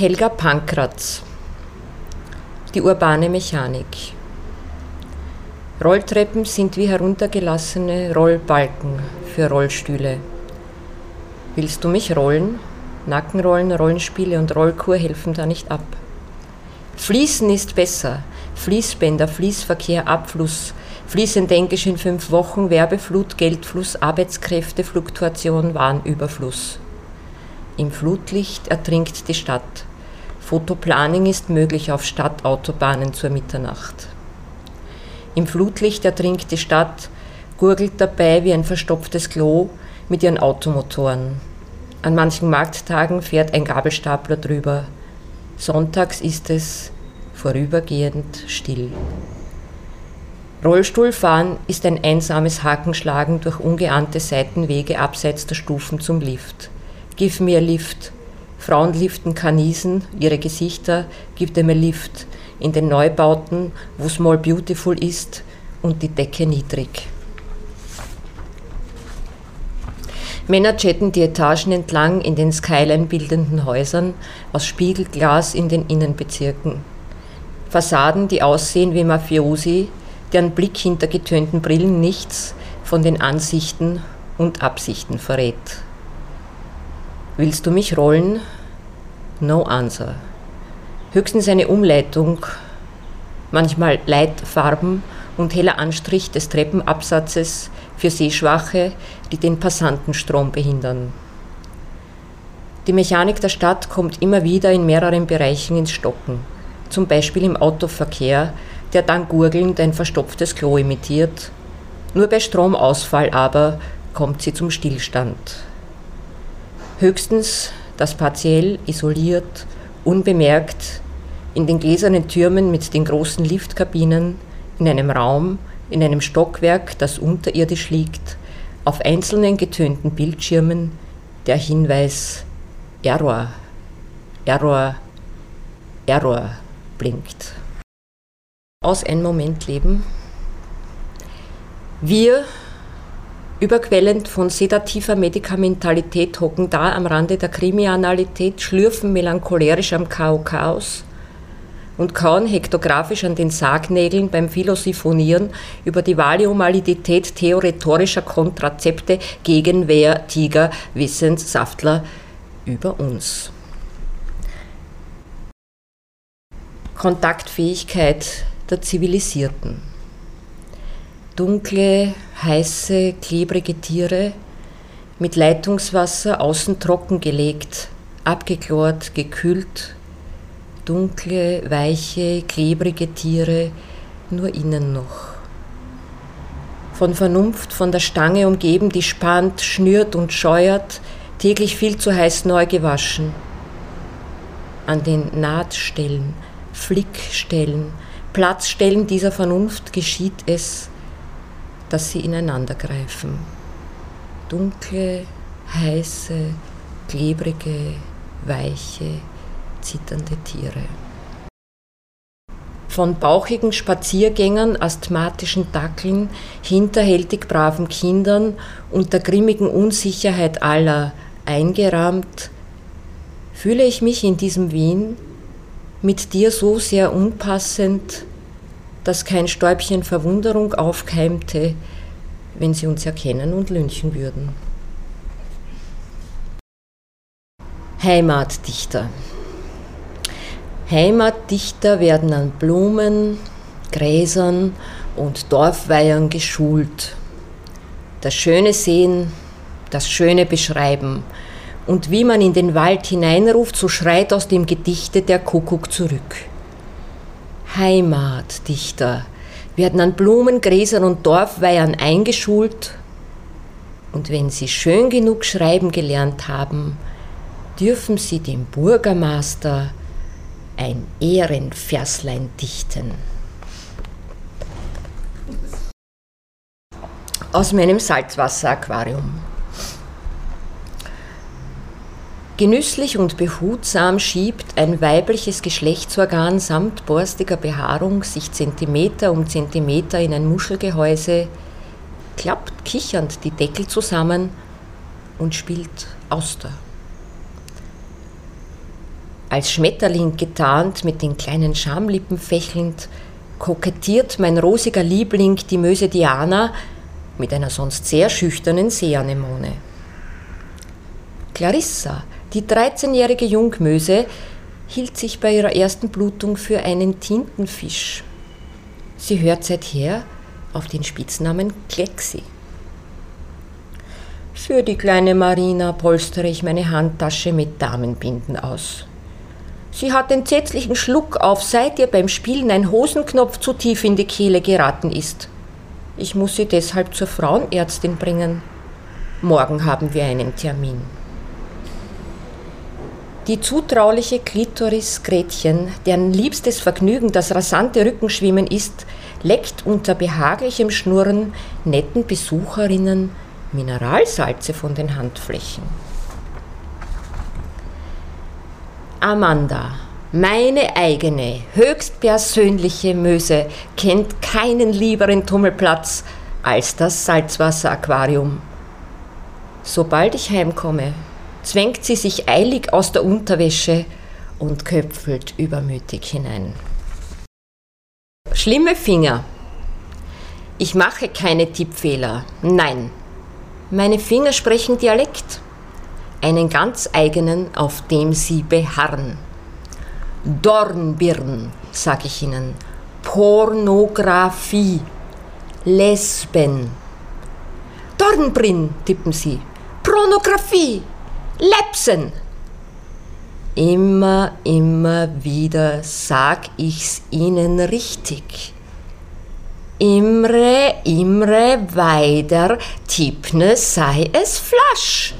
Helga Pankratz Die urbane Mechanik Rolltreppen sind wie heruntergelassene Rollbalken für Rollstühle. Willst du mich rollen? Nackenrollen, Rollenspiele und Rollkur helfen da nicht ab. Fließen ist besser. Fließbänder, Fließverkehr, Abfluss, fließend Englisch in fünf Wochen, Werbeflut, Geldfluss, Arbeitskräfte, Fluktuation, Warenüberfluss. Im Flutlicht ertrinkt die Stadt. Fotoplaning ist möglich auf Stadtautobahnen zur Mitternacht. Im Flutlicht ertrinkt die Stadt, gurgelt dabei wie ein verstopftes Klo mit ihren Automotoren. An manchen Markttagen fährt ein Gabelstapler drüber. Sonntags ist es vorübergehend still. Rollstuhlfahren ist ein einsames Hakenschlagen durch ungeahnte Seitenwege abseits der Stufen zum Lift. Give a lift. Frauen liften Kanisen, ihre Gesichter, gibt a lift. In den Neubauten, wo small beautiful ist und die Decke niedrig. Männer jetten die Etagen entlang in den Skyline bildenden Häusern aus Spiegelglas in den Innenbezirken. Fassaden, die aussehen wie Mafiosi, deren Blick hinter getönten Brillen nichts von den Ansichten und Absichten verrät. Willst du mich rollen? No answer. Höchstens eine Umleitung, manchmal Leitfarben und heller Anstrich des Treppenabsatzes für Sehschwache, die den Passantenstrom behindern. Die Mechanik der Stadt kommt immer wieder in mehreren Bereichen ins Stocken, zum Beispiel im Autoverkehr, der dann gurgelnd ein verstopftes Klo imitiert. Nur bei Stromausfall aber kommt sie zum Stillstand höchstens das partiell isoliert, unbemerkt in den gläsernen Türmen mit den großen Liftkabinen in einem Raum, in einem Stockwerk, das unterirdisch liegt, auf einzelnen getönten Bildschirmen der Hinweis Error, Error, Error blinkt. Aus einem Moment leben. Wir überquellend von sedativer Medikamentalität hocken da am Rande der Krimianalität, schlürfen melancholerisch am Chaos und kauen hektografisch an den Sargnägeln beim Philosiphonieren über die Valiumalität theoretorischer Kontrazepte gegen Wehr, Tiger, Wissenssaftler über uns. Kontaktfähigkeit der Zivilisierten dunkle, heiße, klebrige Tiere mit Leitungswasser außen trocken gelegt, abgeklort, gekühlt, dunkle, weiche, klebrige Tiere, nur innen noch. Von Vernunft, von der Stange umgeben, die spannt, schnürt und scheuert, täglich viel zu heiß neu gewaschen. An den Nahtstellen, Flickstellen, Platzstellen dieser Vernunft geschieht es, dass sie ineinandergreifen. Dunkle, heiße, klebrige, weiche, zitternde Tiere. Von bauchigen Spaziergängern, asthmatischen Dackeln, hinterhältig braven Kindern und der grimmigen Unsicherheit aller eingerahmt, fühle ich mich in diesem Wien mit dir so sehr unpassend, dass kein Stäubchen Verwunderung aufkeimte, wenn sie uns erkennen und lynchen würden. Heimatdichter. Heimatdichter werden an Blumen, Gräsern und Dorfweihern geschult. Das Schöne sehen, das Schöne beschreiben. Und wie man in den Wald hineinruft, so schreit aus dem Gedichte der Kuckuck zurück. Heimatdichter werden an Blumen, Gräsern und Dorfweihern eingeschult und wenn sie schön genug schreiben gelernt haben, dürfen sie dem Bürgermeister ein Ehrenverslein dichten. Aus meinem Salzwasseraquarium. Genüsslich und behutsam schiebt ein weibliches Geschlechtsorgan samt borstiger Behaarung sich Zentimeter um Zentimeter in ein Muschelgehäuse, klappt kichernd die Deckel zusammen und spielt Auster. Als Schmetterling getarnt, mit den kleinen Schamlippen fächelnd, kokettiert mein rosiger Liebling, die Möse Diana, mit einer sonst sehr schüchternen Seeanemone. Clarissa, die 13-jährige Jungmöse, hielt sich bei ihrer ersten Blutung für einen Tintenfisch. Sie hört seither auf den Spitznamen Klexi. Für die kleine Marina polstere ich meine Handtasche mit Damenbinden aus. Sie hat entsetzlichen Schluck auf, seit ihr beim Spielen ein Hosenknopf zu tief in die Kehle geraten ist. Ich muss sie deshalb zur Frauenärztin bringen. Morgen haben wir einen Termin. Die zutrauliche Klitoris Gretchen, deren liebstes Vergnügen das rasante Rückenschwimmen ist, leckt unter behaglichem Schnurren netten Besucherinnen Mineralsalze von den Handflächen. Amanda, meine eigene, höchstpersönliche Möse, kennt keinen lieberen Tummelplatz als das Salzwasseraquarium. Sobald ich heimkomme, zwängt sie sich eilig aus der Unterwäsche und köpfelt übermütig hinein. Schlimme Finger. Ich mache keine Tippfehler. Nein. Meine Finger sprechen Dialekt einen ganz eigenen, auf dem sie beharren. Dornbirn, sag ich Ihnen, Pornografie, Lesben. Dornbrin, tippen sie, Pornografie, Lepsen. Immer, immer wieder sag ich's Ihnen richtig. Imre, Imre, weiter, Tippne sei es Flasch.